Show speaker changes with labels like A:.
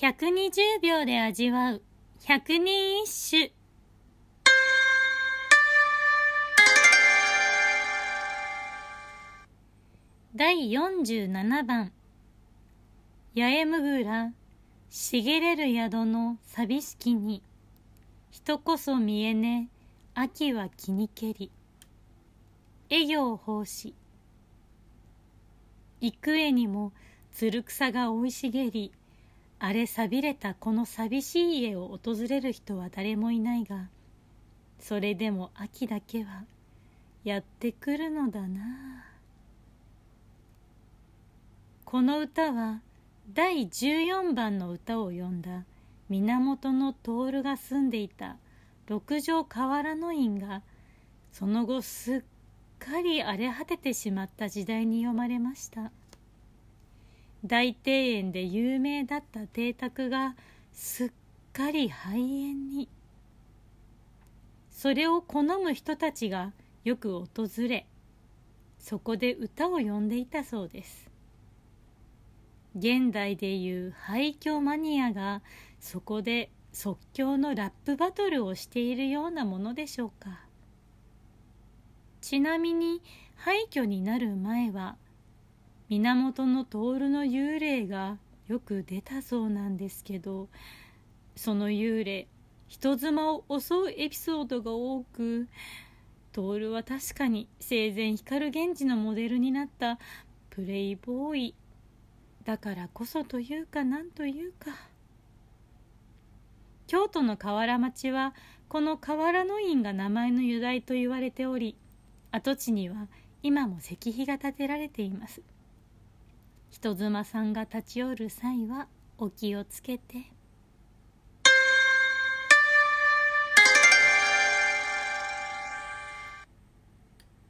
A: 120秒で味わう。百人一首第47番八重むぐら茂れる宿の寂しきに。人こそ見えね秋は気にけり。営業奉仕幾重にもつる草が生い茂り。荒れさびれたこの寂しい家を訪れる人は誰もいないがそれでも秋だけはやってくるのだな。この歌は第14番の歌を詠んだ源徹が住んでいた六条河原の院がその後すっかり荒れ果ててしまった時代に読まれました。大庭園で有名だった邸宅がすっかり廃園に。それを好む人たちがよく訪れそこで歌を詠んでいたそうです。現代でいう廃墟マニアがそこで即興のラップバトルをしているようなものでしょうか。ちなみに廃墟になる前は源の徹の幽霊がよく出たそうなんですけどその幽霊人妻を襲うエピソードが多く徹は確かに生前光源氏のモデルになったプレイボーイだからこそというかなんというか。京都の河原町はこの河原の院が名前の由来と言われており跡地には今も石碑が建てられています。人妻さんが立ち寄る際はお気をつけて。